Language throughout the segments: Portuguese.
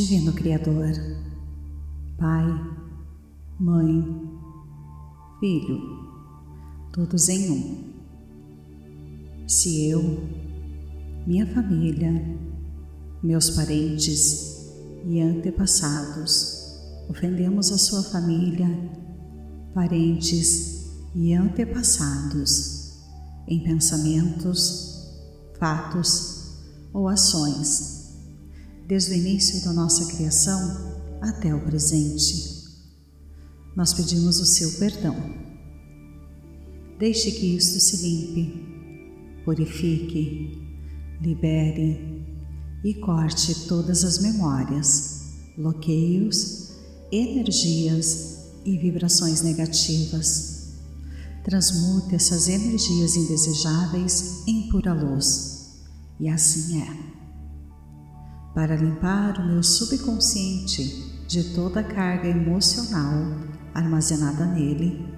Divino Criador, Pai, Mãe, Filho, todos em um. Se eu, minha família, meus parentes e antepassados ofendemos a sua família, parentes e antepassados em pensamentos, fatos ou ações desde o início da nossa criação até o presente. Nós pedimos o seu perdão. Deixe que isto se limpe, purifique, libere e corte todas as memórias, bloqueios, energias e vibrações negativas. Transmute essas energias indesejáveis em pura luz. E assim é para limpar o meu subconsciente de toda a carga emocional armazenada nele,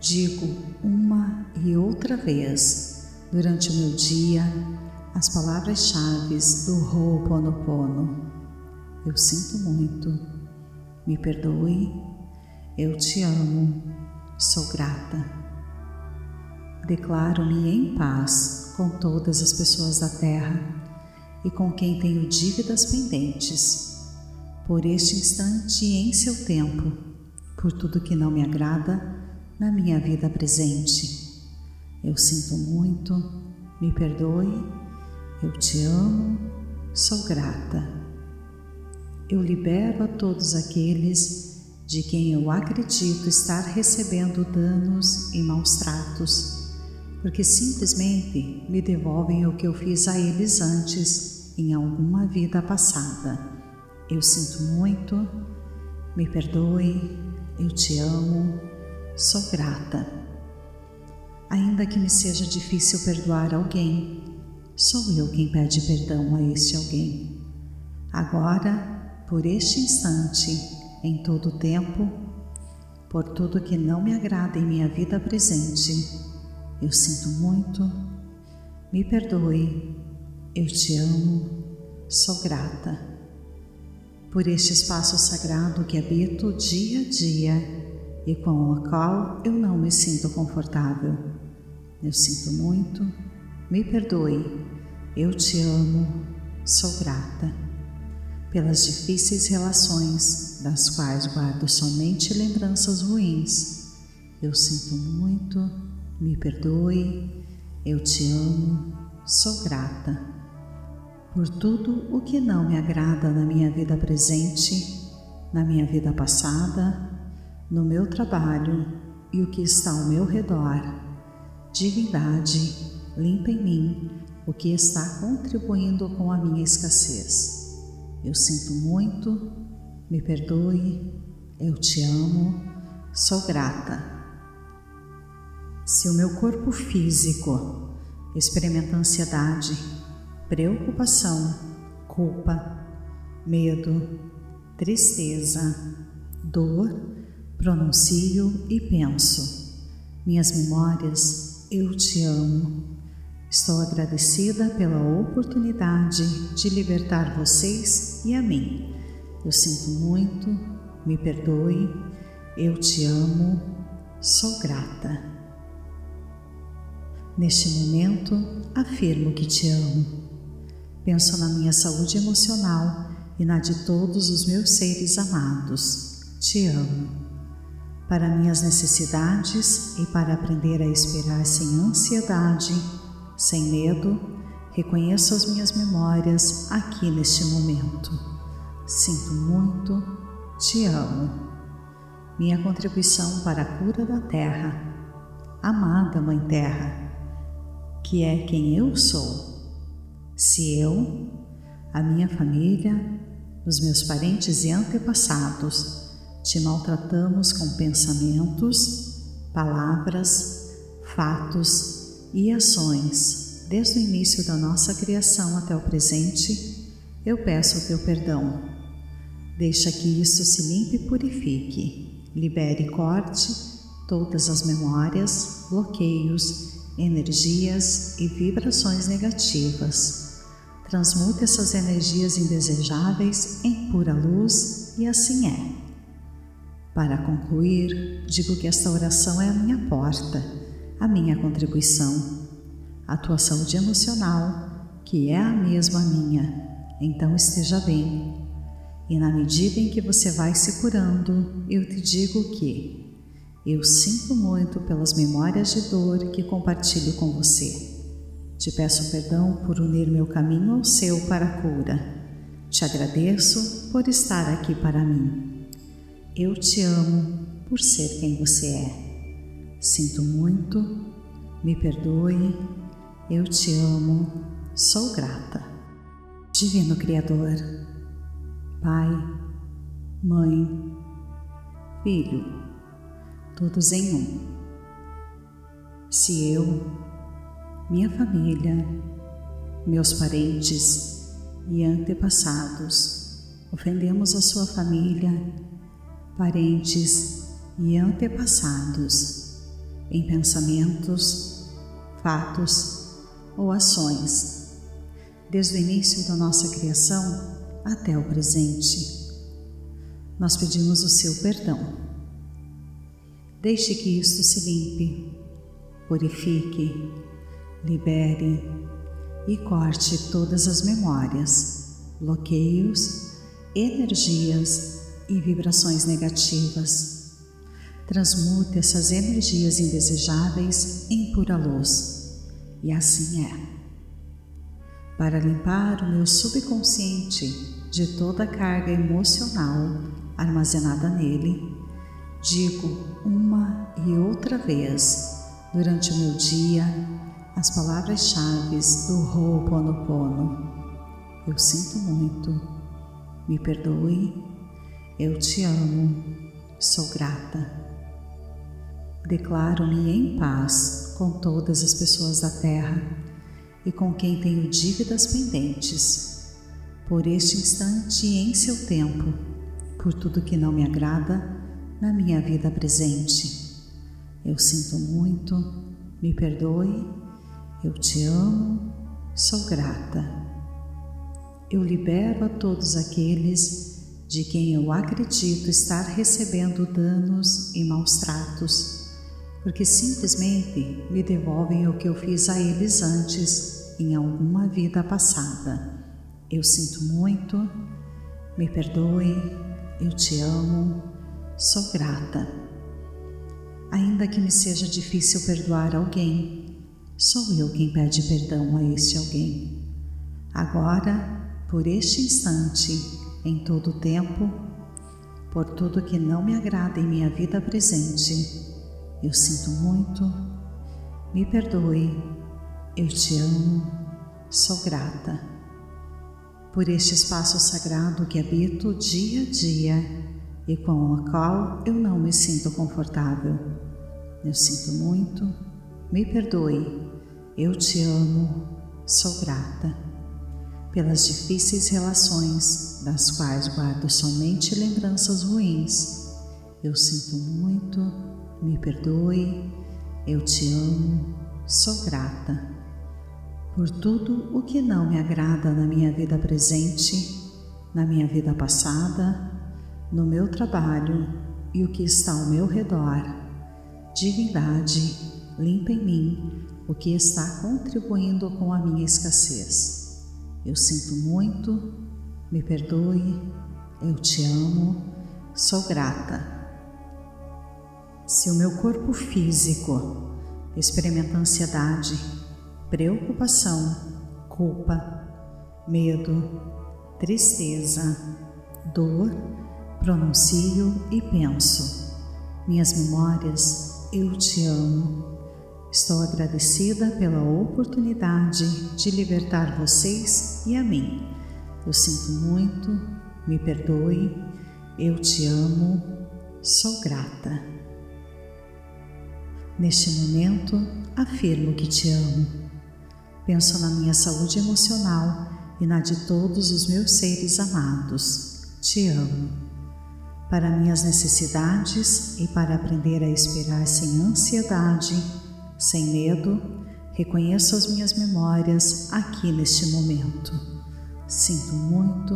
digo uma e outra vez durante o meu dia as palavras-chave do Ho'oponopono. Eu sinto muito, me perdoe, eu te amo, sou grata. Declaro-me em paz com todas as pessoas da Terra e com quem tenho dívidas pendentes, por este instante e em seu tempo, por tudo que não me agrada na minha vida presente. Eu sinto muito, me perdoe, eu te amo, sou grata. Eu libero a todos aqueles de quem eu acredito estar recebendo danos e maus tratos porque simplesmente me devolvem o que eu fiz a eles antes em alguma vida passada. Eu sinto muito, me perdoe, eu te amo, sou grata. Ainda que me seja difícil perdoar alguém, sou eu quem pede perdão a este alguém. Agora, por este instante, em todo o tempo, por tudo que não me agrada em minha vida presente, eu sinto muito, me perdoe, eu te amo, sou grata por este espaço sagrado que habito dia a dia e com o qual eu não me sinto confortável. Eu sinto muito, me perdoe, eu te amo, sou grata pelas difíceis relações das quais guardo somente lembranças ruins. Eu sinto muito, me perdoe, eu te amo, sou grata por tudo o que não me agrada na minha vida presente, na minha vida passada, no meu trabalho e o que está ao meu redor. Divindade, limpa em mim o que está contribuindo com a minha escassez. Eu sinto muito, me perdoe, eu te amo, sou grata se o meu corpo físico experimenta ansiedade, preocupação, culpa, medo, tristeza, dor, pronuncio e penso: Minhas memórias, eu te amo. Estou agradecida pela oportunidade de libertar vocês e a mim. Eu sinto muito, me perdoe, eu te amo, sou grata. Neste momento, afirmo que te amo. Penso na minha saúde emocional e na de todos os meus seres amados. Te amo. Para minhas necessidades e para aprender a esperar sem ansiedade, sem medo, reconheço as minhas memórias aqui neste momento. Sinto muito, te amo. Minha contribuição para a cura da Terra. Amada Mãe Terra, que é quem eu sou. Se eu, a minha família, os meus parentes e antepassados te maltratamos com pensamentos, palavras, fatos e ações desde o início da nossa criação até o presente, eu peço o teu perdão. Deixa que isso se limpe e purifique, libere e corte todas as memórias, bloqueios energias e vibrações negativas. transmute essas energias indesejáveis em pura luz e assim é. Para concluir, digo que esta oração é a minha porta, a minha contribuição, a tua saúde emocional, que é a mesma minha, então esteja bem. E na medida em que você vai se curando, eu te digo que eu sinto muito pelas memórias de dor que compartilho com você. Te peço perdão por unir meu caminho ao seu para a cura. Te agradeço por estar aqui para mim. Eu te amo por ser quem você é. Sinto muito, me perdoe, eu te amo, sou grata. Divino Criador, Pai, Mãe, Filho, todos em um. Se eu minha família, meus parentes e antepassados. Ofendemos a sua família, parentes e antepassados em pensamentos, fatos ou ações, desde o início da nossa criação até o presente. Nós pedimos o seu perdão. Deixe que isto se limpe, purifique libere e corte todas as memórias, bloqueios, energias e vibrações negativas. Transmute essas energias indesejáveis em pura luz, e assim é. Para limpar o meu subconsciente de toda a carga emocional armazenada nele, digo uma e outra vez durante o meu dia as palavras-chave do Ho'oponopono. Eu sinto muito, me perdoe, eu te amo, sou grata. Declaro-me em paz com todas as pessoas da Terra e com quem tenho dívidas pendentes, por este instante e em seu tempo, por tudo que não me agrada na minha vida presente. Eu sinto muito, me perdoe eu te amo, sou grata. Eu libero a todos aqueles de quem eu acredito estar recebendo danos e maus tratos, porque simplesmente me devolvem o que eu fiz a eles antes em alguma vida passada. Eu sinto muito, me perdoe, eu te amo, sou grata. Ainda que me seja difícil perdoar alguém, Sou eu quem pede perdão a este alguém. Agora, por este instante, em todo o tempo, por tudo que não me agrada em minha vida presente, eu sinto muito, me perdoe, eu te amo, sou grata. Por este espaço sagrado que habito dia a dia e com o qual eu não me sinto confortável. Eu sinto muito, me perdoe, eu te amo, sou grata pelas difíceis relações das quais guardo somente lembranças ruins. Eu sinto muito, me perdoe, eu te amo, sou grata por tudo o que não me agrada na minha vida presente, na minha vida passada, no meu trabalho e o que está ao meu redor. Divindade, limpa em mim o que está contribuindo com a minha escassez. Eu sinto muito, me perdoe, eu te amo, sou grata. Se o meu corpo físico experimenta ansiedade, preocupação, culpa, medo, tristeza, dor, pronuncio e penso. Minhas memórias, eu te amo, Estou agradecida pela oportunidade de libertar vocês e a mim. Eu sinto muito, me perdoe, eu te amo, sou grata. Neste momento, afirmo que te amo. Penso na minha saúde emocional e na de todos os meus seres amados. Te amo. Para minhas necessidades e para aprender a esperar sem ansiedade, sem medo, reconheço as minhas memórias aqui neste momento. Sinto muito,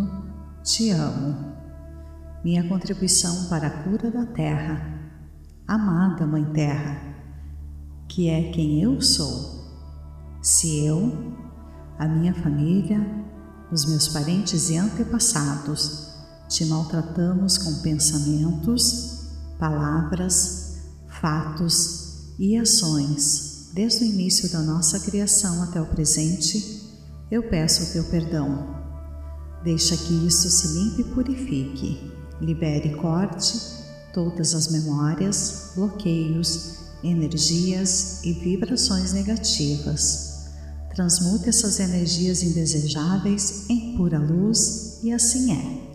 te amo. Minha contribuição para a cura da Terra, amada Mãe Terra, que é quem eu sou. Se eu, a minha família, os meus parentes e antepassados te maltratamos com pensamentos, palavras, fatos e ações desde o início da nossa criação até o presente, eu peço o teu perdão Deixa que isso se limpe e purifique. Libere e corte todas as memórias, bloqueios, energias e vibrações negativas. Transmute essas energias indesejáveis em pura luz e assim é.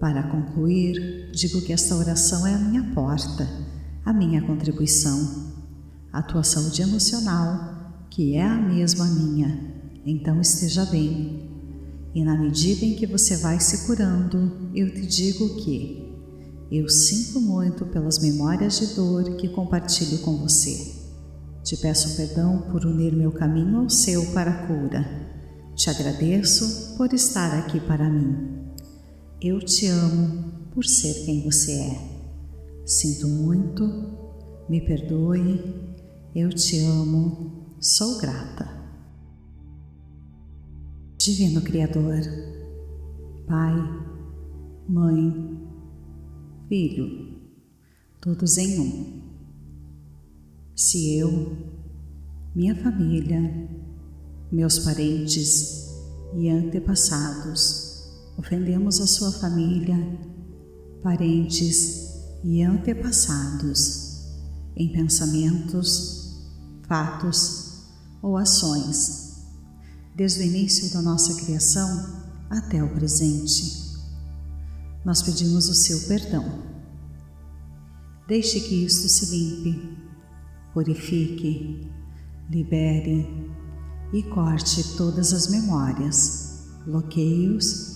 Para concluir, digo que esta oração é a minha porta, a minha contribuição, a tua saúde emocional, que é a mesma minha. Então esteja bem e na medida em que você vai se curando, eu te digo que eu sinto muito pelas memórias de dor que compartilho com você. Te peço perdão por unir meu caminho ao seu para a cura. Te agradeço por estar aqui para mim. Eu te amo por ser quem você é. Sinto muito, me perdoe, eu te amo, sou grata. Divino Criador, Pai, Mãe, Filho, todos em um. Se eu, minha família, meus parentes e antepassados ofendemos a sua família, parentes e antepassados em pensamentos, fatos ou ações, desde o início da nossa criação até o presente. Nós pedimos o seu perdão. Deixe que isto se limpe, purifique, libere e corte todas as memórias, bloqueios,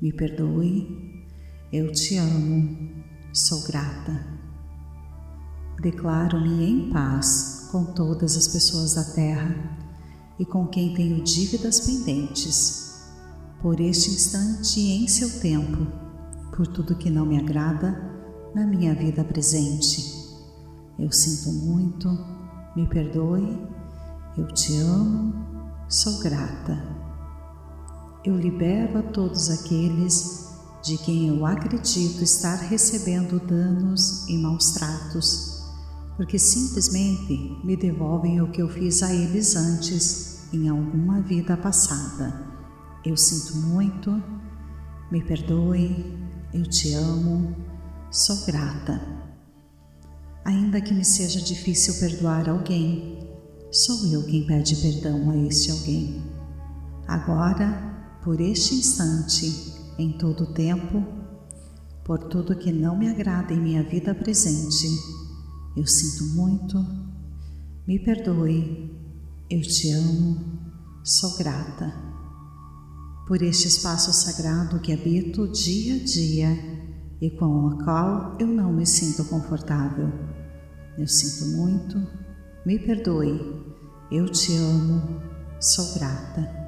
me perdoe, eu te amo, sou grata. Declaro-me em paz com todas as pessoas da Terra e com quem tenho dívidas pendentes, por este instante e em seu tempo, por tudo que não me agrada na minha vida presente. Eu sinto muito, me perdoe, eu te amo, sou grata. Eu libero a todos aqueles de quem eu acredito estar recebendo danos e maus tratos porque simplesmente me devolvem o que eu fiz a eles antes em alguma vida passada. Eu sinto muito, me perdoe, eu te amo, sou grata. Ainda que me seja difícil perdoar alguém, sou eu quem pede perdão a este alguém. Agora, por este instante, em todo o tempo, por tudo que não me agrada em minha vida presente, eu sinto muito, me perdoe, eu te amo, sou grata por este espaço sagrado que habito dia a dia e com o qual eu não me sinto confortável. Eu sinto muito, me perdoe, eu te amo, sou grata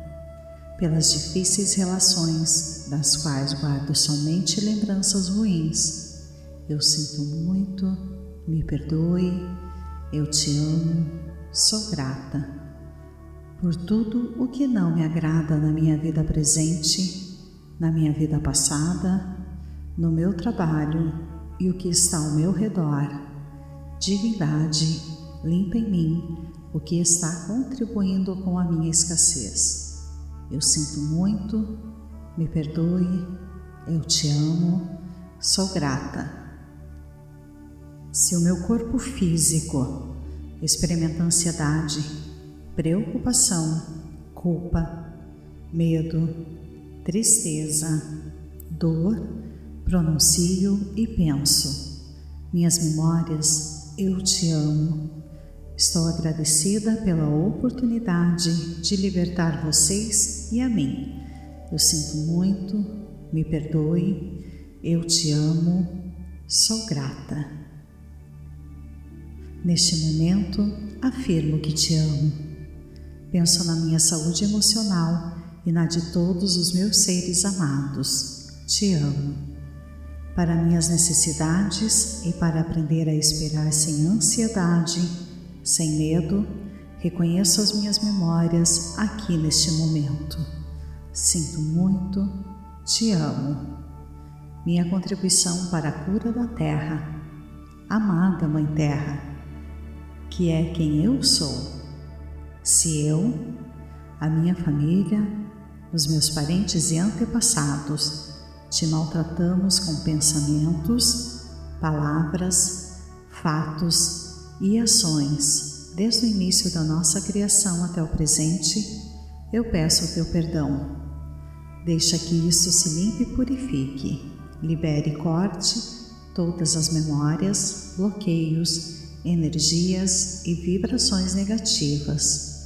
pelas difíceis relações das quais guardo somente lembranças ruins. Eu sinto muito, me perdoe, eu te amo, sou grata por tudo o que não me agrada na minha vida presente, na minha vida passada, no meu trabalho e o que está ao meu redor. Divindade, limpa em mim o que está contribuindo com a minha escassez. Eu sinto muito, me perdoe, eu te amo, sou grata se o meu corpo físico experimenta ansiedade, preocupação, culpa, medo, tristeza, dor, pronuncio e penso. Minhas memórias, eu te amo. Estou agradecida pela oportunidade de libertar vocês e a mim. Eu sinto muito, me perdoe, eu te amo, sou grata. Neste momento, afirmo que te amo. Penso na minha saúde emocional e na de todos os meus seres amados. Te amo. Para minhas necessidades e para aprender a esperar sem ansiedade, sem medo, reconheço as minhas memórias aqui neste momento. Sinto muito, te amo. Minha contribuição para a cura da Terra, amada Mãe Terra, que é quem eu sou. Se eu, a minha família, os meus parentes e antepassados te maltratamos com pensamentos, palavras, fatos e ações desde o início da nossa criação até o presente, eu peço o teu perdão. Deixa que isso se limpe e purifique, libere e corte todas as memórias, bloqueios, energias e vibrações negativas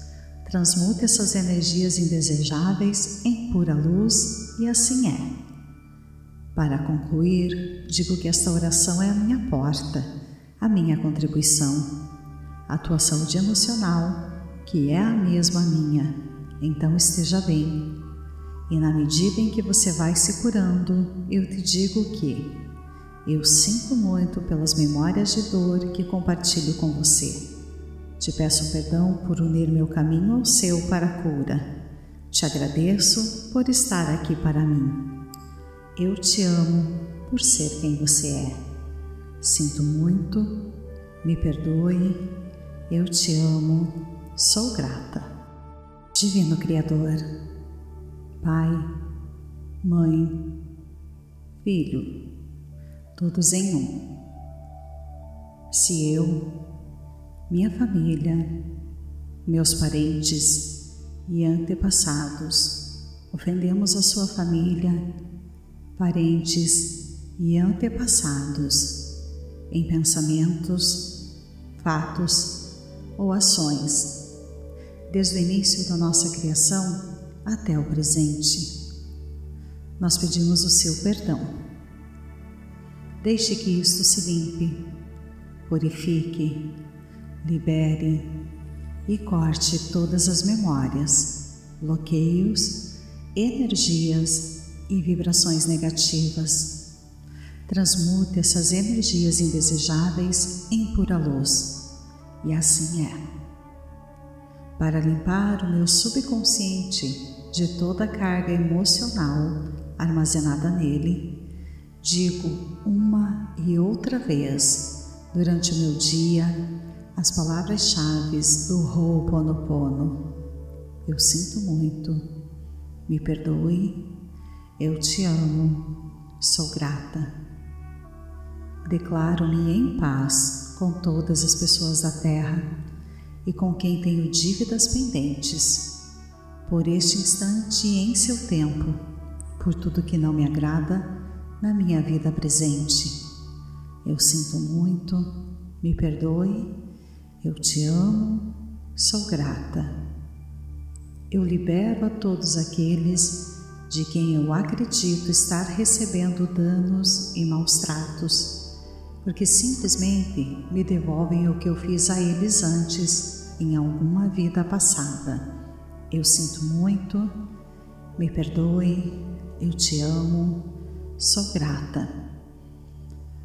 Transmute essas energias indesejáveis em pura luz e assim é. Para concluir, digo que esta oração é a minha porta, a minha contribuição, a tua saúde emocional, que é a mesma minha, então esteja bem. E na medida em que você vai se curando, eu te digo que eu sinto muito pelas memórias de dor que compartilho com você. Te peço perdão por unir meu caminho ao seu para a cura. Te agradeço por estar aqui para mim. Eu te amo por ser quem você é. Sinto muito, me perdoe, eu te amo, sou grata. Divino Criador, Pai, Mãe, Filho, todos em um. Se eu minha família, meus parentes e antepassados. Ofendemos a sua família, parentes e antepassados em pensamentos, fatos ou ações, desde o início da nossa criação até o presente. Nós pedimos o seu perdão. Deixe que isto se limpe, purifique libere e corte todas as memórias, bloqueios, energias e vibrações negativas. Transmute essas energias indesejáveis em pura luz, e assim é. Para limpar o meu subconsciente de toda a carga emocional armazenada nele, digo uma e outra vez durante o meu dia as palavras-chave do Ho'oponopono. Eu sinto muito, me perdoe, eu te amo, sou grata. Declaro-me em paz com todas as pessoas da Terra e com quem tenho dívidas pendentes, por este instante e em seu tempo, por tudo que não me agrada na minha vida presente. Eu sinto muito, me perdoe eu te amo, sou grata. Eu libero a todos aqueles de quem eu acredito estar recebendo danos e maus tratos, porque simplesmente me devolvem o que eu fiz a eles antes em alguma vida passada. Eu sinto muito, me perdoe, eu te amo, sou grata.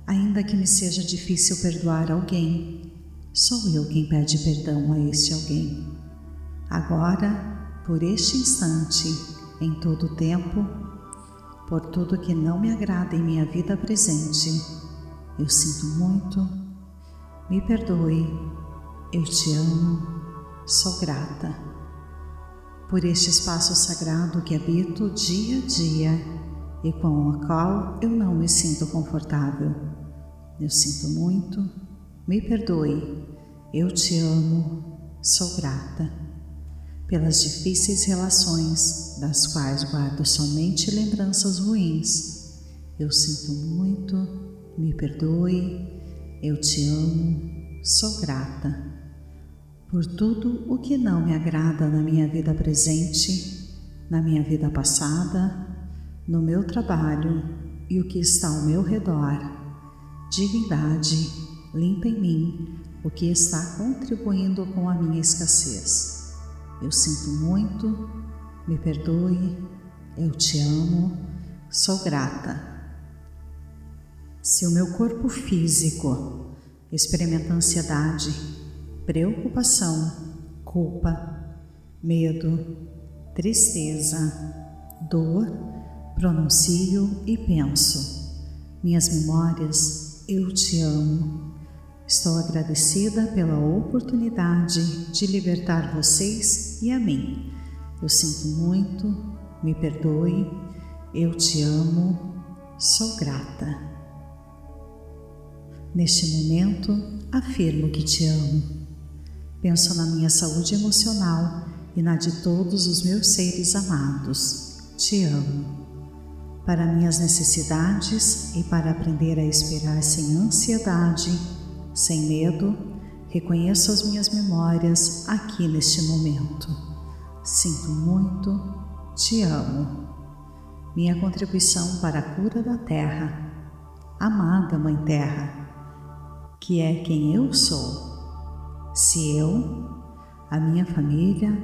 Ainda que me seja difícil perdoar alguém, Sou eu quem pede perdão a este alguém. Agora, por este instante, em todo o tempo, por tudo que não me agrada em minha vida presente, eu sinto muito, me perdoe, eu te amo, sou grata. Por este espaço sagrado que habito dia a dia e com o qual eu não me sinto confortável. Eu sinto muito, me perdoe, eu te amo, sou grata. pelas difíceis relações, das quais guardo somente lembranças ruins. Eu sinto muito, me perdoe, eu te amo, sou grata por tudo o que não me agrada na minha vida presente, na minha vida passada, no meu trabalho e o que está ao meu redor. Divindade, limpa em mim o que está contribuindo com a minha escassez. Eu sinto muito, me perdoe, eu te amo, sou grata. Se o meu corpo físico experimenta ansiedade, preocupação, culpa, medo, tristeza, dor, pronuncio e penso. Minhas memórias, eu te amo. Estou agradecida pela oportunidade de libertar vocês e a mim. Eu sinto muito, me perdoe, eu te amo, sou grata. Neste momento, afirmo que te amo. Penso na minha saúde emocional e na de todos os meus seres amados. Te amo. Para minhas necessidades e para aprender a esperar sem ansiedade, sem medo, reconheço as minhas memórias aqui neste momento. Sinto muito, te amo. Minha contribuição para a cura da Terra, amada Mãe Terra, que é quem eu sou. Se eu, a minha família,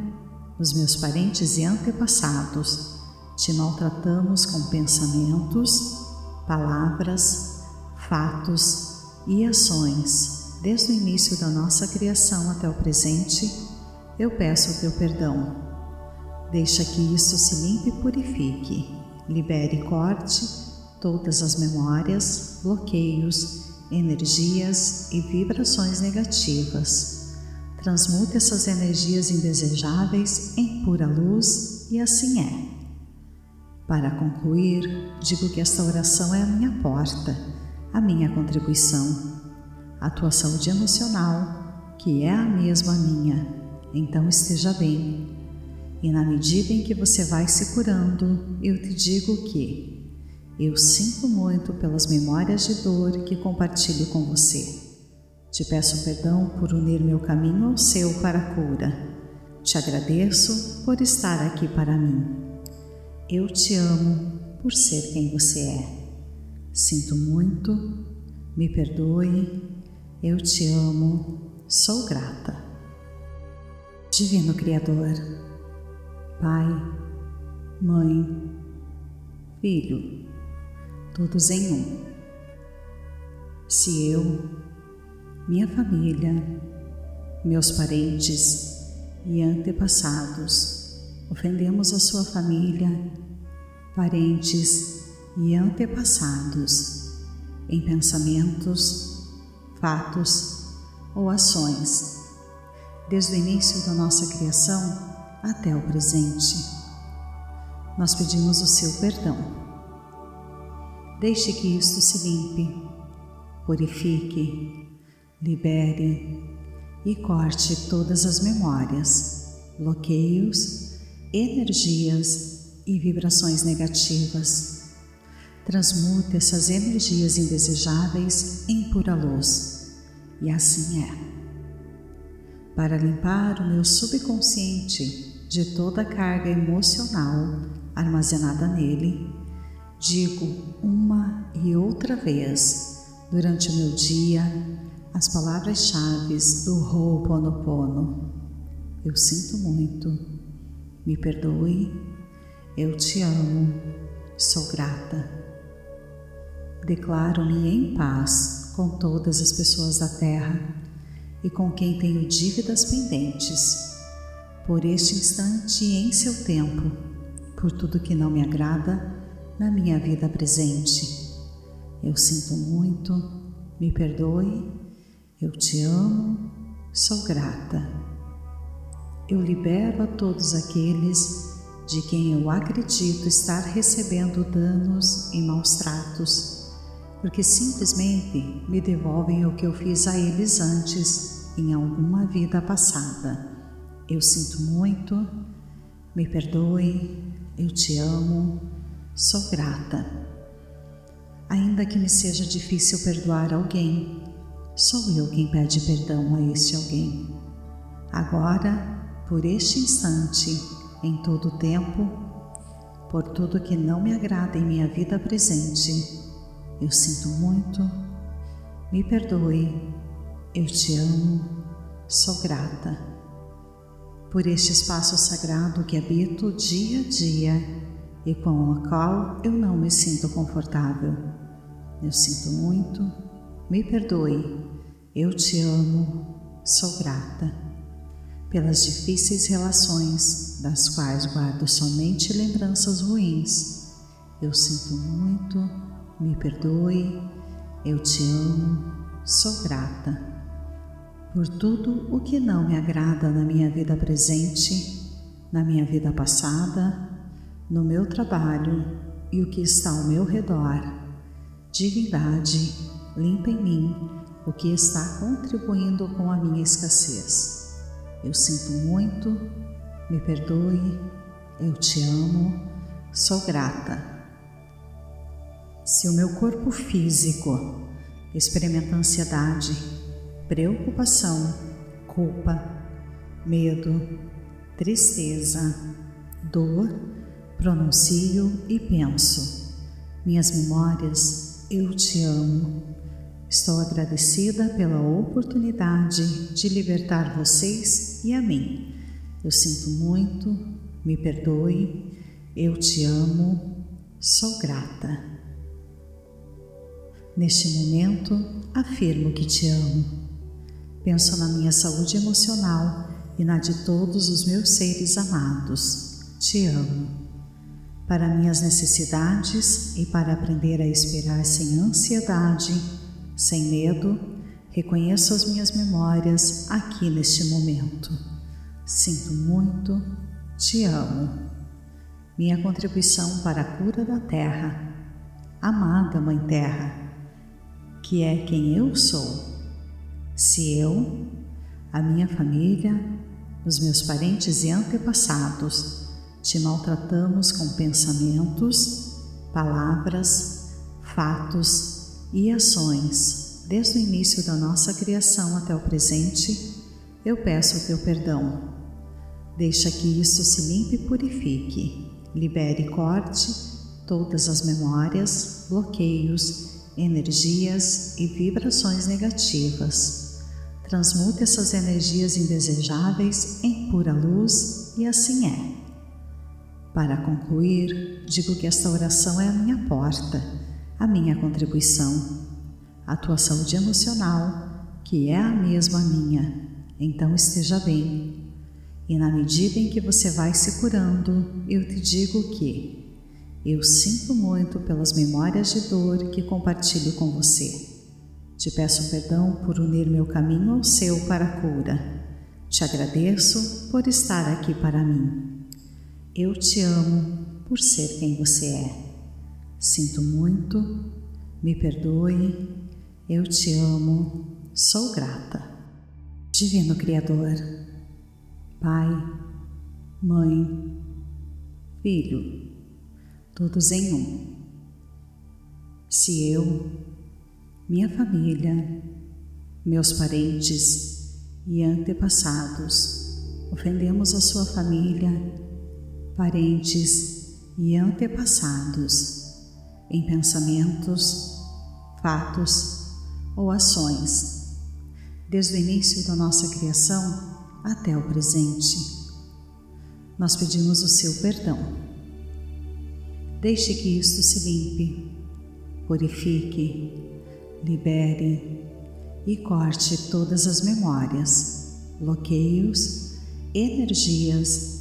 os meus parentes e antepassados te maltratamos com pensamentos, palavras, fatos e ações, desde o início da nossa criação até o presente, eu peço o teu perdão. Deixa que isso se limpe e purifique, libere e corte todas as memórias, bloqueios, energias e vibrações negativas. Transmute essas energias indesejáveis em pura luz e assim é. Para concluir, digo que esta oração é a minha porta a minha contribuição, a tua saúde emocional, que é a mesma minha, então esteja bem. E na medida em que você vai se curando, eu te digo que eu sinto muito pelas memórias de dor que compartilho com você. Te peço perdão por unir meu caminho ao seu para a cura. Te agradeço por estar aqui para mim. Eu te amo por ser quem você é. Sinto muito, me perdoe, eu te amo, sou grata. Divino Criador, Pai, Mãe, Filho, todos em um. Se eu, minha família, meus parentes e antepassados ofendemos a sua família, parentes e antepassados em pensamentos, fatos ou ações, desde o início da nossa criação até o presente. Nós pedimos o seu perdão. Deixe que isto se limpe, purifique, libere e corte todas as memórias, bloqueios, energias e vibrações negativas transmute essas energias indesejáveis em pura luz. E assim é. Para limpar o meu subconsciente de toda a carga emocional armazenada nele, digo uma e outra vez durante o meu dia as palavras-chave do Ho'oponopono. Eu sinto muito, me perdoe, eu te amo, sou grata. Declaro-me em paz com todas as pessoas da terra e com quem tenho dívidas pendentes, por este instante e em seu tempo, por tudo que não me agrada na minha vida presente. Eu sinto muito, me perdoe, eu te amo, sou grata. Eu libero a todos aqueles de quem eu acredito estar recebendo danos e maus tratos porque simplesmente me devolvem o que eu fiz a eles antes, em alguma vida passada. eu sinto muito, me perdoe, eu te amo, sou grata. Ainda que me seja difícil perdoar alguém, sou eu quem pede perdão a este alguém. Agora, por este instante, em todo o tempo, por tudo que não me agrada em minha vida presente, eu sinto muito, me perdoe, eu te amo, sou grata. Por este espaço sagrado que habito dia a dia e com o qual eu não me sinto confortável. Eu sinto muito, me perdoe, eu te amo, sou grata. Pelas difíceis relações, das quais guardo somente lembranças ruins, eu sinto muito, me perdoe, eu te amo, sou grata. Por tudo o que não me agrada na minha vida presente, na minha vida passada, no meu trabalho e o que está ao meu redor Divindade, limpa em mim o que está contribuindo com a minha escassez. Eu sinto muito, me perdoe, eu te amo, sou grata. Se o meu corpo físico experimenta ansiedade, preocupação, culpa, medo, tristeza, dor, pronuncio e penso. Minhas memórias eu te amo. Estou agradecida pela oportunidade de libertar vocês e a mim. Eu sinto muito, me perdoe, eu te amo, sou grata. Neste momento, afirmo que te amo. Penso na minha saúde emocional e na de todos os meus seres amados. Te amo para minhas necessidades e para aprender a esperar sem ansiedade, sem medo, reconheço as minhas memórias aqui neste momento. Sinto muito, te amo. Minha contribuição para a cura da Terra, amada Mãe Terra, que é quem eu sou. Se eu, a minha família, os meus parentes e antepassados te maltratamos com pensamentos, palavras, fatos e ações, desde o início da nossa criação até o presente, eu peço o teu perdão. Deixa que isso se limpe e purifique, libere e corte todas as memórias, bloqueios, energias e vibrações negativas. Transmute essas energias indesejáveis em pura luz e assim é. Para concluir, digo que esta oração é a minha porta, a minha contribuição, a tua saúde emocional, que é a mesma minha. Então esteja bem. E na medida em que você vai se curando, eu te digo que eu sinto muito pelas memórias de dor que compartilho com você. Te peço perdão por unir meu caminho ao seu para a cura. Te agradeço por estar aqui para mim. Eu te amo por ser quem você é. Sinto muito, me perdoe, eu te amo, sou grata. Divino Criador, Pai, Mãe, Filho, todos em um. Se eu, minha família, meus parentes e antepassados ofendemos a sua família, parentes e antepassados, em pensamentos, fatos ou ações, desde o início da nossa criação até o presente. Nós pedimos o seu perdão. Deixe que isto se limpe, purifique, libere e corte todas as memórias, bloqueios, energias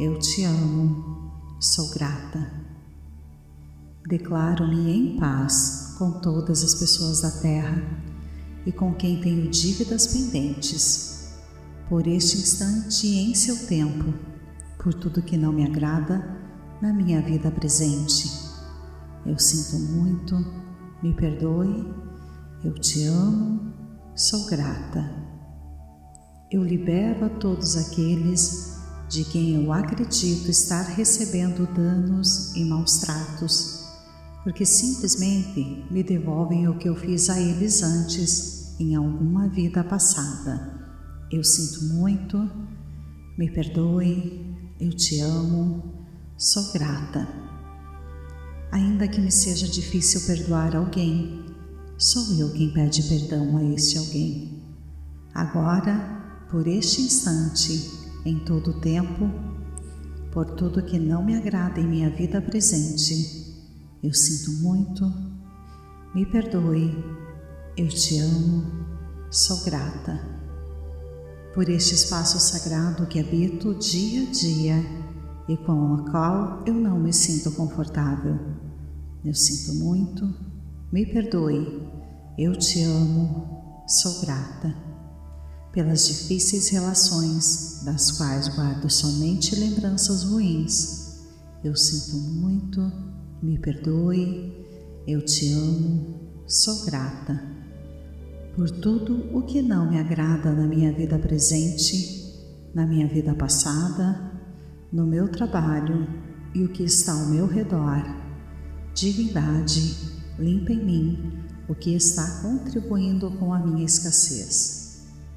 eu te amo, sou grata. Declaro-me em paz com todas as pessoas da terra e com quem tenho dívidas pendentes, por este instante e em seu tempo, por tudo que não me agrada na minha vida presente. Eu sinto muito, me perdoe, eu te amo, sou grata eu libero a todos aqueles de quem eu acredito estar recebendo danos e maus tratos, porque simplesmente me devolvem o que eu fiz a eles antes em alguma vida passada. Eu sinto muito, me perdoe, eu te amo, sou grata. Ainda que me seja difícil perdoar alguém, sou eu quem pede perdão a este alguém. Agora por este instante, em todo o tempo, por tudo que não me agrada em minha vida presente. Eu sinto muito, me perdoe, eu te amo, sou grata. Por este espaço sagrado que habito dia a dia e com o qual eu não me sinto confortável. Eu sinto muito, me perdoe, eu te amo, sou grata pelas difíceis relações, das quais guardo somente lembranças ruins. Eu sinto muito, me perdoe, eu te amo, sou grata. Por tudo o que não me agrada na minha vida presente, na minha vida passada, no meu trabalho e o que está ao meu redor. Divindade, limpa em mim o que está contribuindo com a minha escassez.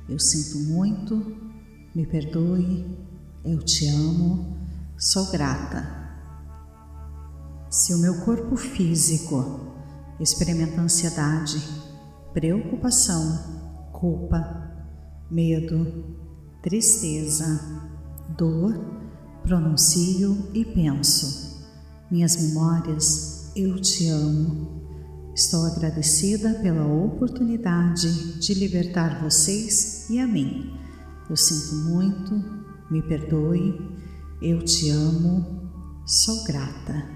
Eu sinto muito, me perdoe, eu te amo, sou grata. Se o meu corpo físico experimenta ansiedade, preocupação, culpa, medo, tristeza, dor, pronuncio e penso. Minhas memórias, eu te amo, Estou agradecida pela oportunidade de libertar vocês e a mim. Eu sinto muito, me perdoe, eu te amo, sou grata.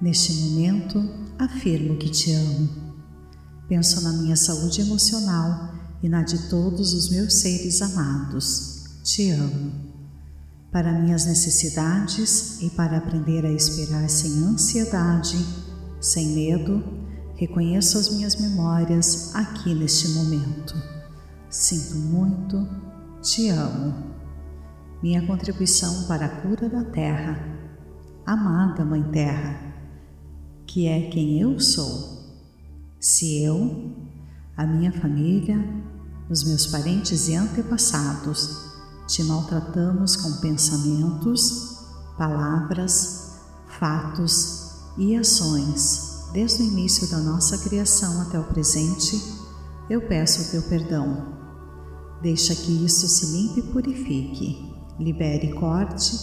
Neste momento, afirmo que te amo. Penso na minha saúde emocional e na de todos os meus seres amados. Te amo. Para minhas necessidades e para aprender a esperar sem ansiedade, sem medo, reconheço as minhas memórias aqui neste momento. Sinto muito, te amo. Minha contribuição para a cura da Terra, amada Mãe Terra, que é quem eu sou. Se eu, a minha família, os meus parentes e antepassados te maltratamos com pensamentos, palavras, fatos e ações, desde o início da nossa criação até o presente, eu peço o teu perdão. Deixa que isso se limpe e purifique, libere e corte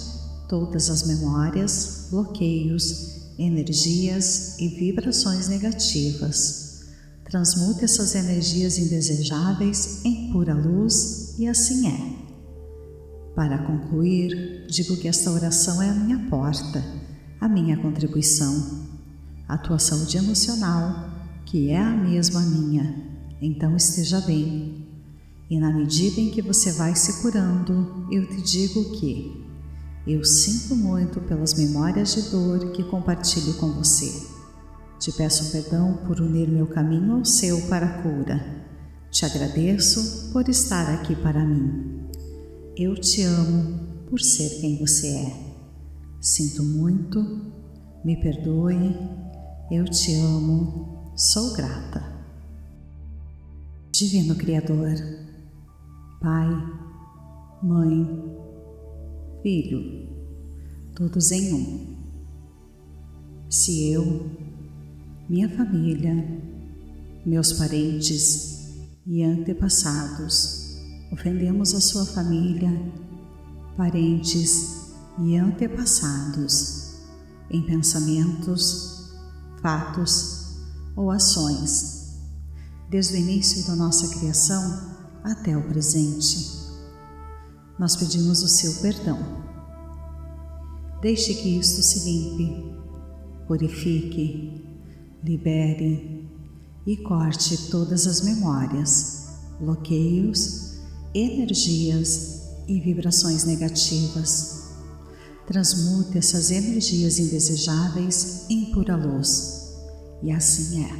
todas as memórias, bloqueios, energias e vibrações negativas. Transmute essas energias indesejáveis em pura luz e assim é. Para concluir, digo que esta oração é a minha porta a minha contribuição, a tua saúde emocional, que é a mesma minha, então esteja bem. E na medida em que você vai se curando, eu te digo que eu sinto muito pelas memórias de dor que compartilho com você. Te peço perdão por unir meu caminho ao seu para a cura. Te agradeço por estar aqui para mim. Eu te amo por ser quem você é. Sinto muito, me perdoe, eu te amo, sou grata. Divino Criador, Pai, Mãe, Filho, todos em um. Se eu, minha família, meus parentes e antepassados ofendemos a sua família, parentes e antepassados em pensamentos, fatos ou ações, desde o início da nossa criação até o presente. nós pedimos o seu perdão. Deixe que isto se limpe, purifique, libere e corte todas as memórias, bloqueios, energias e vibrações negativas. Transmute essas energias indesejáveis em pura luz, e assim é.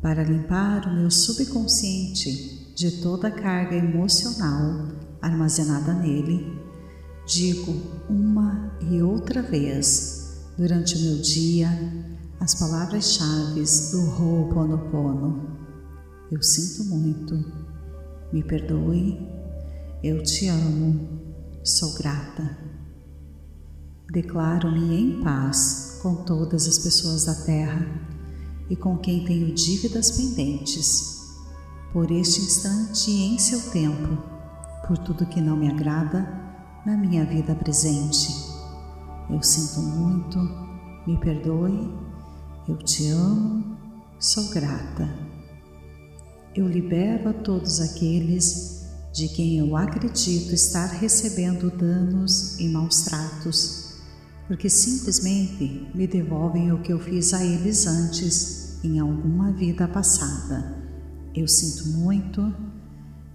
Para limpar o meu subconsciente de toda a carga emocional armazenada nele, digo uma e outra vez durante o meu dia as palavras-chave do Ho'oponopono. Eu sinto muito, me perdoe, eu te amo, sou grata. Declaro-me em paz com todas as pessoas da Terra e com quem tenho dívidas pendentes, por este instante e em seu tempo por tudo que não me agrada na minha vida presente. Eu sinto muito, me perdoe, eu te amo, sou grata. Eu libero a todos aqueles de quem eu acredito estar recebendo danos e maus tratos, porque simplesmente me devolvem o que eu fiz a eles antes em alguma vida passada. Eu sinto muito,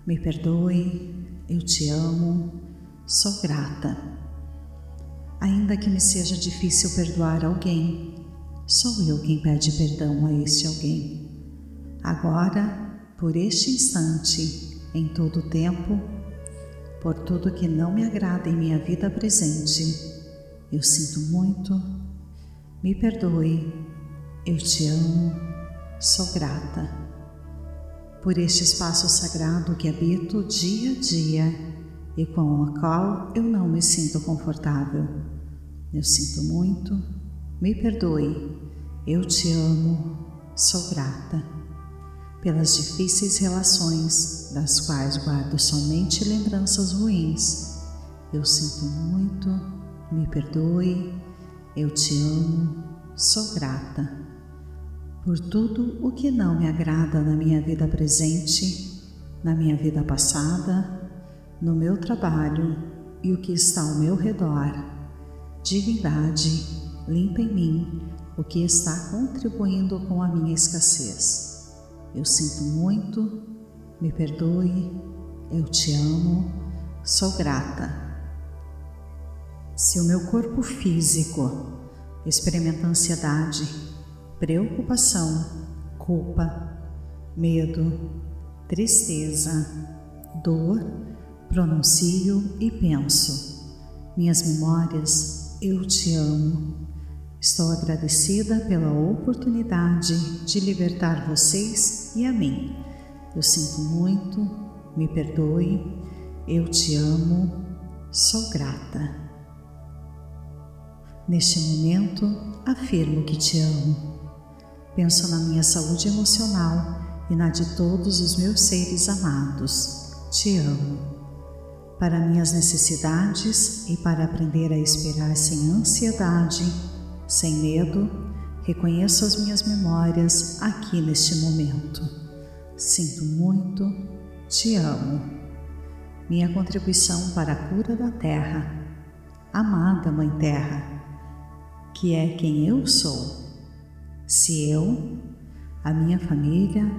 me perdoe, eu te amo, sou grata. Ainda que me seja difícil perdoar alguém, sou eu quem pede perdão a este alguém. Agora, por este instante, em todo o tempo, por tudo que não me agrada em minha vida presente, eu sinto muito, me perdoe, eu te amo, sou grata por este espaço sagrado que habito dia a dia e com o qual eu não me sinto confortável. Eu sinto muito, me perdoe, eu te amo, sou grata. Pelas difíceis relações, das quais guardo somente lembranças ruins, eu sinto muito, me perdoe, eu te amo, sou grata por tudo o que não me agrada na minha vida presente, na minha vida passada, no meu trabalho e o que está ao meu redor. Divindade, limpa em mim o que está contribuindo com a minha escassez. Eu sinto muito, me perdoe, eu te amo, sou grata. Se o meu corpo físico experimenta ansiedade, preocupação, culpa, medo, tristeza, dor, pronuncio e penso. Minhas memórias, eu te amo. Estou agradecida pela oportunidade de libertar vocês e a mim. Eu sinto muito, me perdoe, eu te amo, sou grata. Neste momento, afirmo que te amo. Penso na minha saúde emocional e na de todos os meus seres amados. Te amo. Para minhas necessidades e para aprender a esperar sem ansiedade, sem medo, reconheço as minhas memórias aqui neste momento. Sinto muito, te amo. Minha contribuição para a cura da Terra, amada Mãe Terra, que é quem eu sou se eu, a minha família,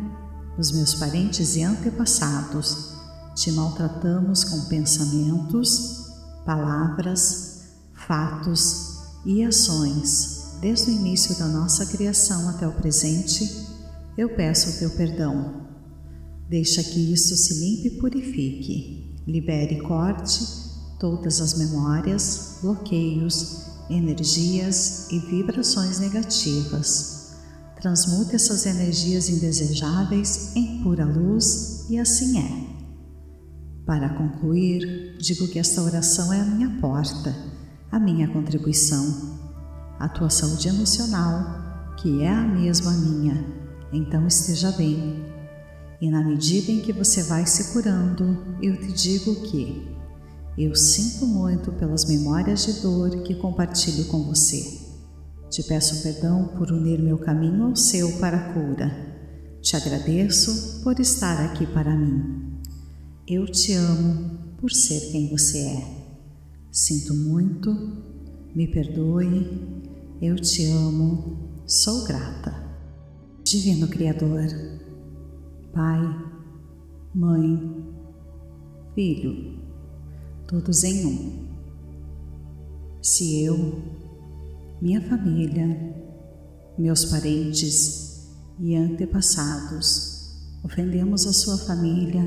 os meus parentes e antepassados te maltratamos com pensamentos, palavras, fatos e ações desde o início da nossa criação até o presente, eu peço o teu perdão. Deixa que isso se limpe e purifique, libere e corte todas as memórias, bloqueios, energias e vibrações negativas Transmute essas energias indesejáveis em pura luz e assim é. Para concluir, digo que esta oração é a minha porta, a minha contribuição, a tua saúde emocional, que é a mesma minha, então esteja bem. E na medida em que você vai se curando, eu te digo que eu sinto muito pelas memórias de dor que compartilho com você. Te peço perdão por unir meu caminho ao seu para a cura. Te agradeço por estar aqui para mim. Eu te amo por ser quem você é. Sinto muito, me perdoe, eu te amo, sou grata. Divino Criador, Pai, Mãe, Filho, todos em um. Se eu, minha família, meus parentes e antepassados ofendemos a sua família,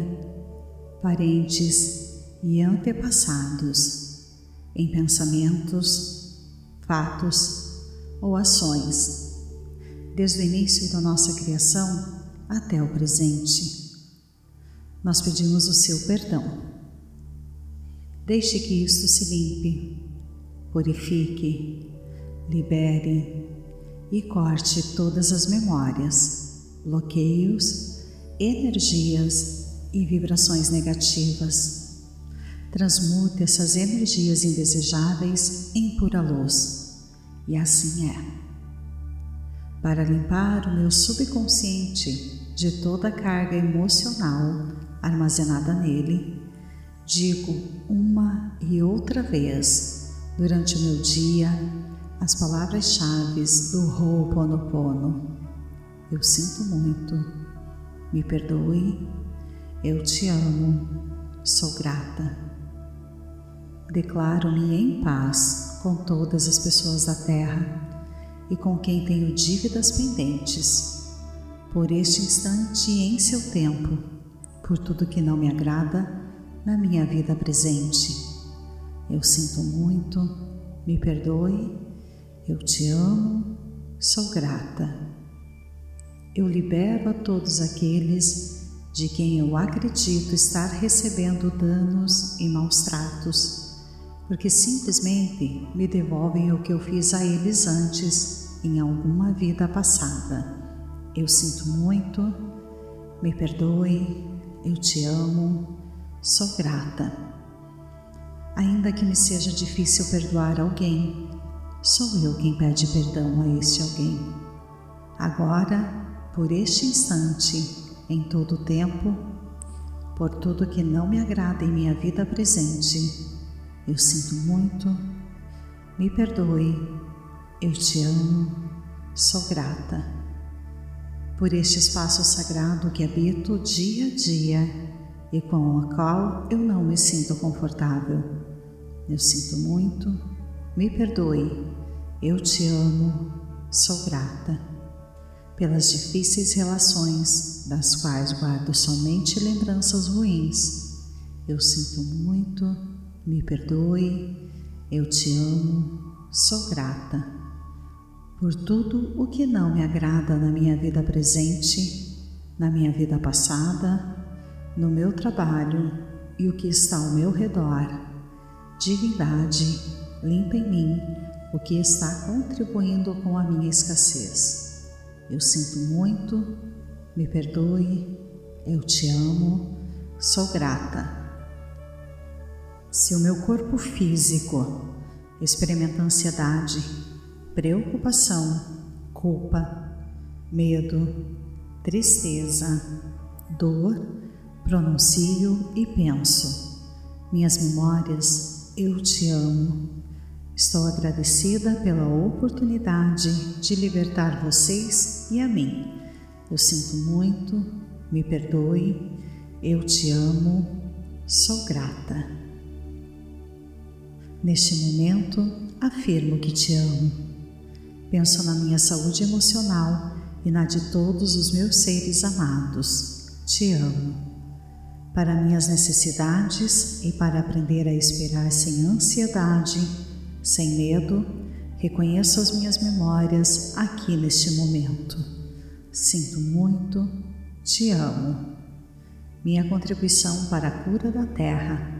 parentes e antepassados em pensamentos, fatos ou ações, desde o início da nossa criação até o presente. Nós pedimos o seu perdão. Deixe que isto se limpe, purifique, libere e corte todas as memórias, bloqueios, energias e vibrações negativas. Transmute essas energias indesejáveis em pura luz. E assim é. Para limpar o meu subconsciente de toda a carga emocional armazenada nele, digo uma e outra vez durante o meu dia as palavras-chave do Ho'oponopono. Eu sinto muito, me perdoe, eu te amo, sou grata. Declaro-me em paz com todas as pessoas da Terra e com quem tenho dívidas pendentes, por este instante e em seu tempo, por tudo que não me agrada na minha vida presente. Eu sinto muito, me perdoe eu te amo, sou grata. Eu libero a todos aqueles de quem eu acredito estar recebendo danos e maus tratos, porque simplesmente me devolvem o que eu fiz a eles antes em alguma vida passada. Eu sinto muito, me perdoe, eu te amo, sou grata. Ainda que me seja difícil perdoar alguém, sou eu quem pede perdão a este alguém. Agora, por este instante, em todo o tempo, por tudo que não me agrada em minha vida presente, eu sinto muito, me perdoe, eu te amo, sou grata. Por este espaço sagrado que habito dia a dia e com o qual eu não me sinto confortável. Eu sinto muito, me perdoe, eu te amo, sou grata pelas difíceis relações das quais guardo somente lembranças ruins. Eu sinto muito, me perdoe, eu te amo, sou grata por tudo o que não me agrada na minha vida presente, na minha vida passada, no meu trabalho e o que está ao meu redor. Divindade, limpa em mim o que está contribuindo com a minha escassez. Eu sinto muito, me perdoe, eu te amo, sou grata. Se o meu corpo físico experimenta ansiedade, preocupação, culpa, medo, tristeza, dor, pronuncio e penso. Minhas memórias, eu te amo, Estou agradecida pela oportunidade de libertar vocês e a mim. Eu sinto muito, me perdoe, eu te amo, sou grata. Neste momento, afirmo que te amo. Penso na minha saúde emocional e na de todos os meus seres amados. Te amo. Para minhas necessidades e para aprender a esperar sem ansiedade, sem medo, reconheço as minhas memórias aqui neste momento. Sinto muito, te amo. Minha contribuição para a cura da Terra,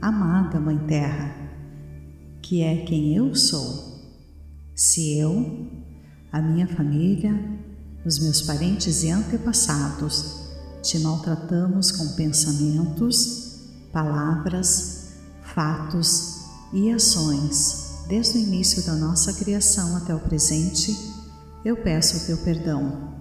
amada Mãe Terra, que é quem eu sou. Se eu, a minha família, os meus parentes e antepassados te maltratamos com pensamentos, palavras, fatos e ações, desde o início da nossa criação até o presente, eu peço o teu perdão.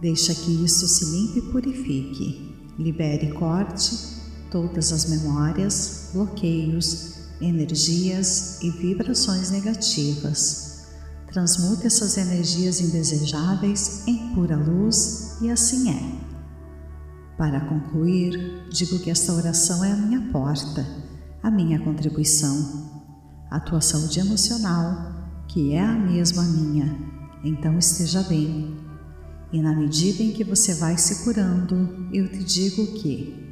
Deixa que isso se limpe e purifique, libere e corte todas as memórias, bloqueios, energias e vibrações negativas. Transmute essas energias indesejáveis em pura luz e assim é. Para concluir, digo que esta oração é a minha porta, a minha contribuição, a tua saúde emocional, que é a mesma minha, então esteja bem. E na medida em que você vai se curando, eu te digo que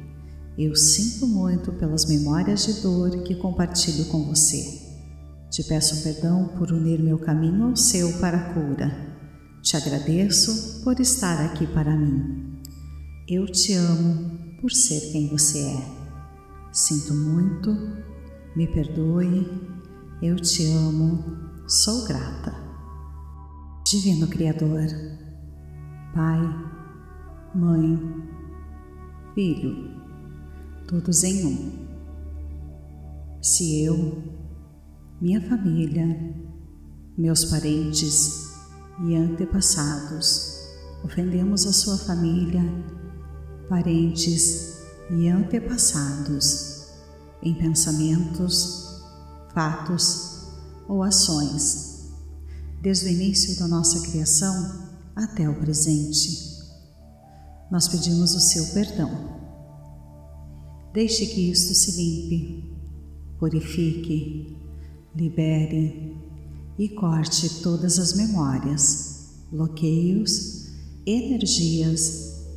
eu sinto muito pelas memórias de dor que compartilho com você. Te peço perdão por unir meu caminho ao seu para a cura. Te agradeço por estar aqui para mim. Eu te amo por ser quem você é. Sinto muito, me perdoe, eu te amo, sou grata. Divino Criador, Pai, Mãe, Filho, todos em um. Se eu, minha família, meus parentes e antepassados ofendemos a sua família, parentes e antepassados em pensamentos, fatos ou ações, desde o início da nossa criação até o presente. Nós pedimos o seu perdão Deixe que isto se limpe, purifique, libere e corte todas as memórias, bloqueios, energias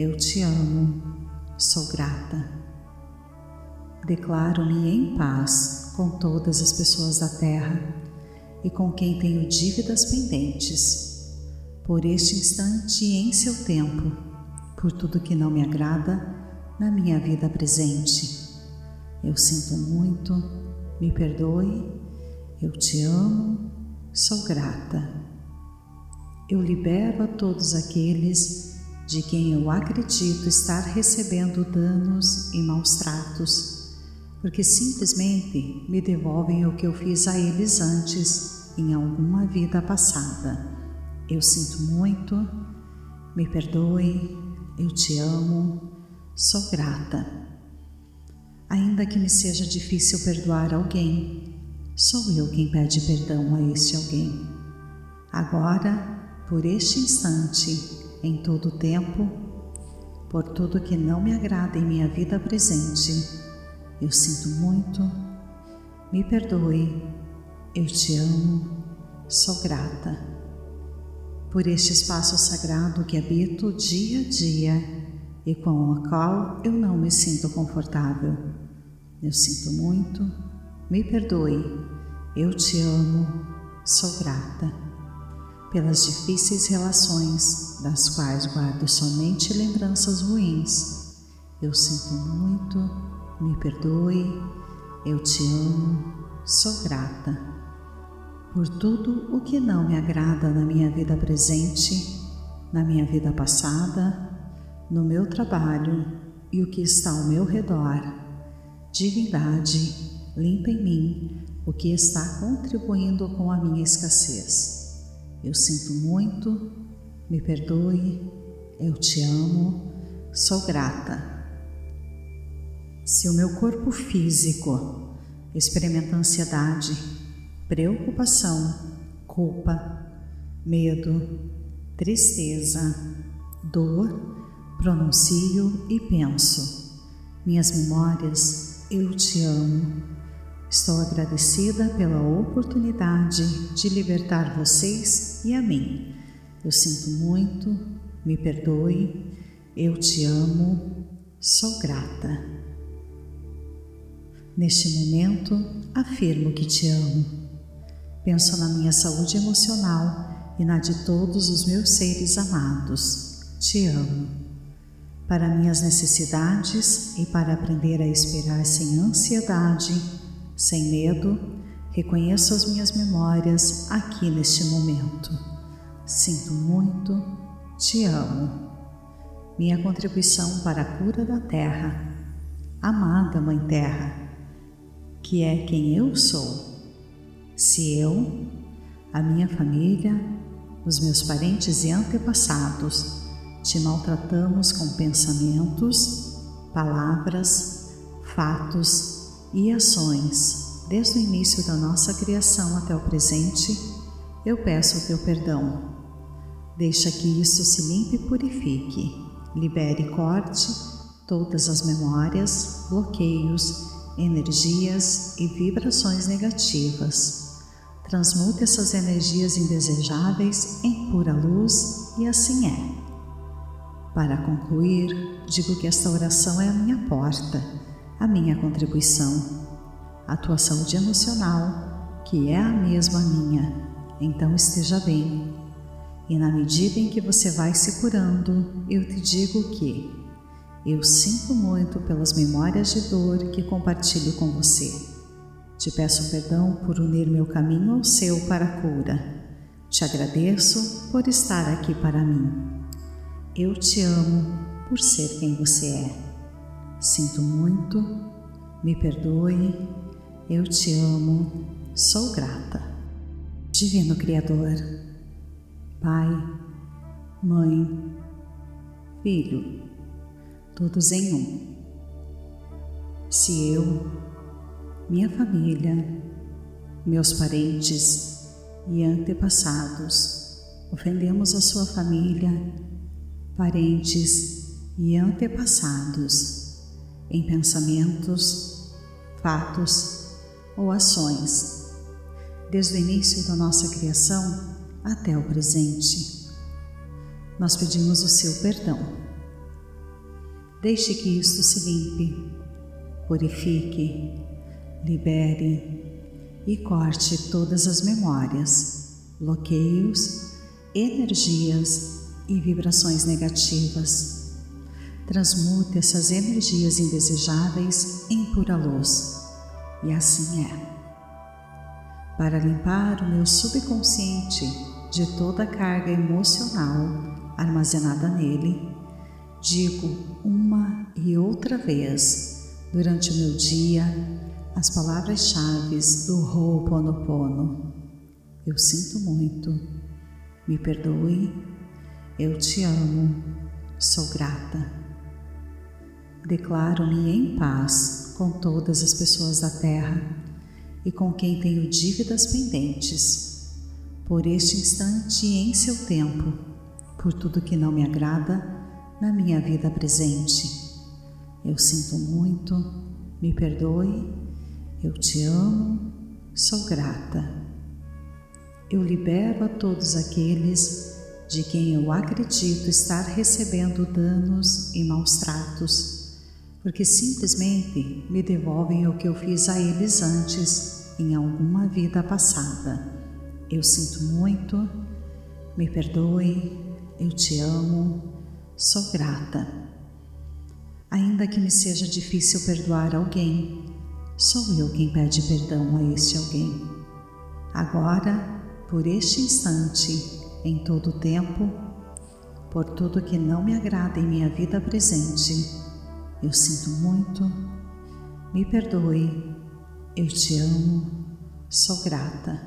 eu te amo, sou grata. Declaro-me em paz com todas as pessoas da Terra e com quem tenho dívidas pendentes, por este instante e em seu tempo, por tudo que não me agrada na minha vida presente. Eu sinto muito, me perdoe, eu te amo, sou grata. Eu libero a todos aqueles de quem eu acredito estar recebendo danos e maus tratos, porque simplesmente me devolvem o que eu fiz a eles antes em alguma vida passada. Eu sinto muito, me perdoe, eu te amo, Sou grata. Ainda que me seja difícil perdoar alguém, sou eu quem pede perdão a este alguém. Agora, por este instante, em todo o tempo, por tudo que não me agrada em minha vida presente, eu sinto muito, me perdoe, eu te amo, sou grata. Por este espaço sagrado que habito dia a dia, e com a qual eu não me sinto confortável. Eu sinto muito, me perdoe, eu te amo, sou grata. Pelas difíceis relações, das quais guardo somente lembranças ruins, eu sinto muito, me perdoe, eu te amo, sou grata. Por tudo o que não me agrada na minha vida presente, na minha vida passada no meu trabalho e o que está ao meu redor. Divindade, limpa em mim o que está contribuindo com a minha escassez. Eu sinto muito, me perdoe, eu te amo, sou grata. Se o meu corpo físico experimenta ansiedade, preocupação, culpa, medo, tristeza, dor, Pronuncio e penso: Minhas memórias, eu te amo. Estou agradecida pela oportunidade de libertar vocês e a mim. Eu sinto muito, me perdoe, eu te amo, sou grata. Neste momento, afirmo que te amo. Penso na minha saúde emocional e na de todos os meus seres amados. Te amo. para minhas necessidades e para aprender a esperar sem ansiedade, sem medo, reconheço as minhas memórias aqui neste momento. Sinto muito, te amo. Minha contribuição para a cura da Terra, amada Mãe Terra, que é quem eu sou. Se eu, a minha família, os meus parentes e antepassados te maltratamos com pensamentos, palavras, fatos e ações desde o início da nossa criação até o presente, eu peço o teu perdão. Deixa que isso se limpe e purifique, libere e corte todas as memórias, bloqueios, energias e vibrações negativas Transmute essas energias indesejáveis em pura luz e assim é. Para concluir, digo que esta oração é a minha porta, a minha contribuição, a tua saúde emocional, que é a mesma minha, então esteja bem. E na medida em que você vai se curando, eu te digo que eu sinto muito pelas memórias de dor que compartilho com você. Te peço perdão por unir meu caminho ao seu para a cura. Te agradeço por estar aqui para mim. Eu te amo por ser quem você é. Sinto muito, me perdoe, eu te amo, sou grata. Divino Criador, Pai, Mãe, Filho, todos em um. Se eu minha família, meus parentes e antepassados. Ofendemos a sua família, parentes e antepassados em pensamentos, fatos ou ações, desde o início da nossa criação até o presente. Nós pedimos o seu perdão. Deixe que isto se limpe, purifique libere e corte todas as memórias, bloqueios, energias e vibrações negativas. Transmute essas energias indesejáveis em pura luz, e assim é. Para limpar o meu subconsciente de toda a carga emocional armazenada nele, digo uma e outra vez durante o meu dia as palavras-chave do Ho'oponopono. Eu sinto muito, me perdoe, eu te amo, sou grata. Declaro-me em paz com todas as pessoas da Terra e com quem tenho dívidas pendentes, por este instante e em seu tempo, por tudo que não me agrada na minha vida presente. Eu sinto muito, me perdoe eu te amo, sou grata. Eu libero a todos aqueles de quem eu acredito estar recebendo danos e maus tratos, porque simplesmente me devolvem o que eu fiz a eles antes em alguma vida passada. Eu sinto muito, me perdoe, eu te amo, sou grata. Ainda que me seja difícil perdoar alguém, sou eu quem pede perdão a este alguém. Agora, por este instante, em todo o tempo, por tudo que não me agrada em minha vida presente, eu sinto muito, me perdoe, eu te amo, sou grata.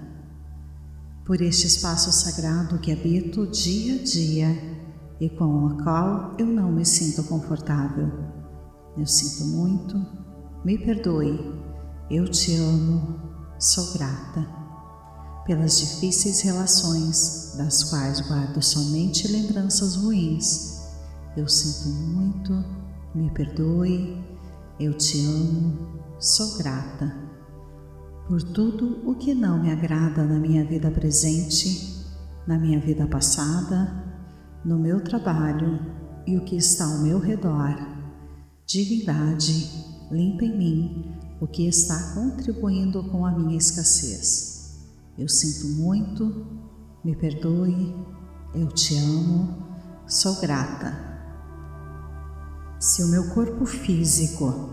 Por este espaço sagrado que habito dia a dia e com o qual eu não me sinto confortável. Eu sinto muito, me perdoe, eu te amo, sou grata pelas difíceis relações das quais guardo somente lembranças ruins. Eu sinto muito, me perdoe, eu te amo, sou grata por tudo o que não me agrada na minha vida presente, na minha vida passada, no meu trabalho e o que está ao meu redor. Divindade, limpa em mim o que está contribuindo com a minha escassez. Eu sinto muito, me perdoe, eu te amo, sou grata. Se o meu corpo físico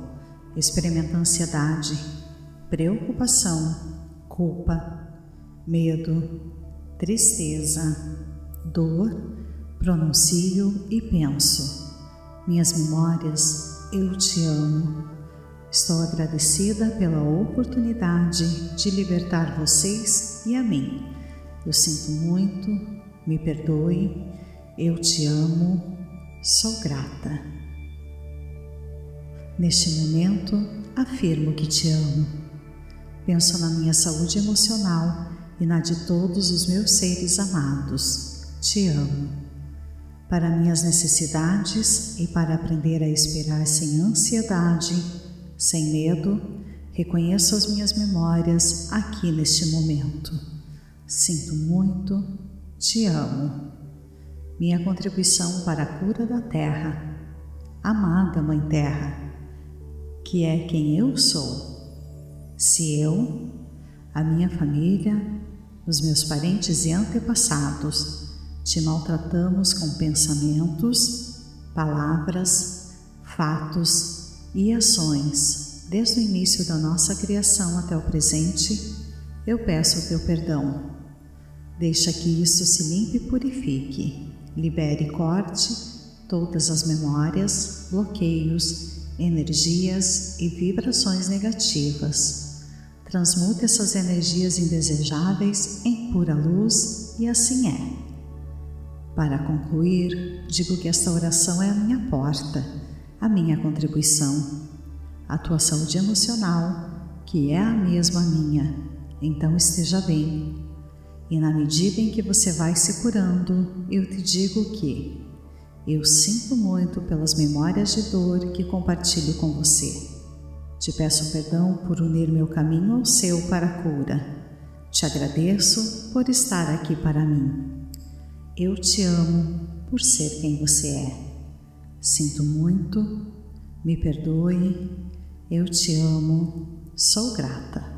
experimenta ansiedade, preocupação, culpa, medo, tristeza, dor, pronuncio e penso: Minhas memórias, eu te amo. Estou agradecida pela oportunidade de libertar vocês e a mim. Eu sinto muito, me perdoe, eu te amo, sou grata. Neste momento, afirmo que te amo. Penso na minha saúde emocional e na de todos os meus seres amados. Te amo. Para minhas necessidades e para aprender a esperar sem ansiedade, sem medo, reconheço as minhas memórias aqui neste momento. Sinto muito, te amo. Minha contribuição para a cura da Terra. Amada Mãe Terra, que é quem eu sou. Se eu, a minha família, os meus parentes e antepassados te maltratamos com pensamentos, palavras, fatos e ações desde o início da nossa criação até o presente, eu peço o teu perdão. Deixa que isso se limpe e purifique, libere e corte todas as memórias, bloqueios, energias e vibrações negativas Transmute essas energias indesejáveis em pura luz e assim é. Para concluir, digo que esta oração é a minha porta, a minha contribuição, a tua saúde emocional, que é a mesma minha, então esteja bem. E na medida em que você vai se curando, eu te digo que eu sinto muito pelas memórias de dor que compartilho com você. Te peço perdão por unir meu caminho ao seu para a cura. Te agradeço por estar aqui para mim. Eu te amo por ser quem você é. Sinto muito, me perdoe, eu te amo, sou grata.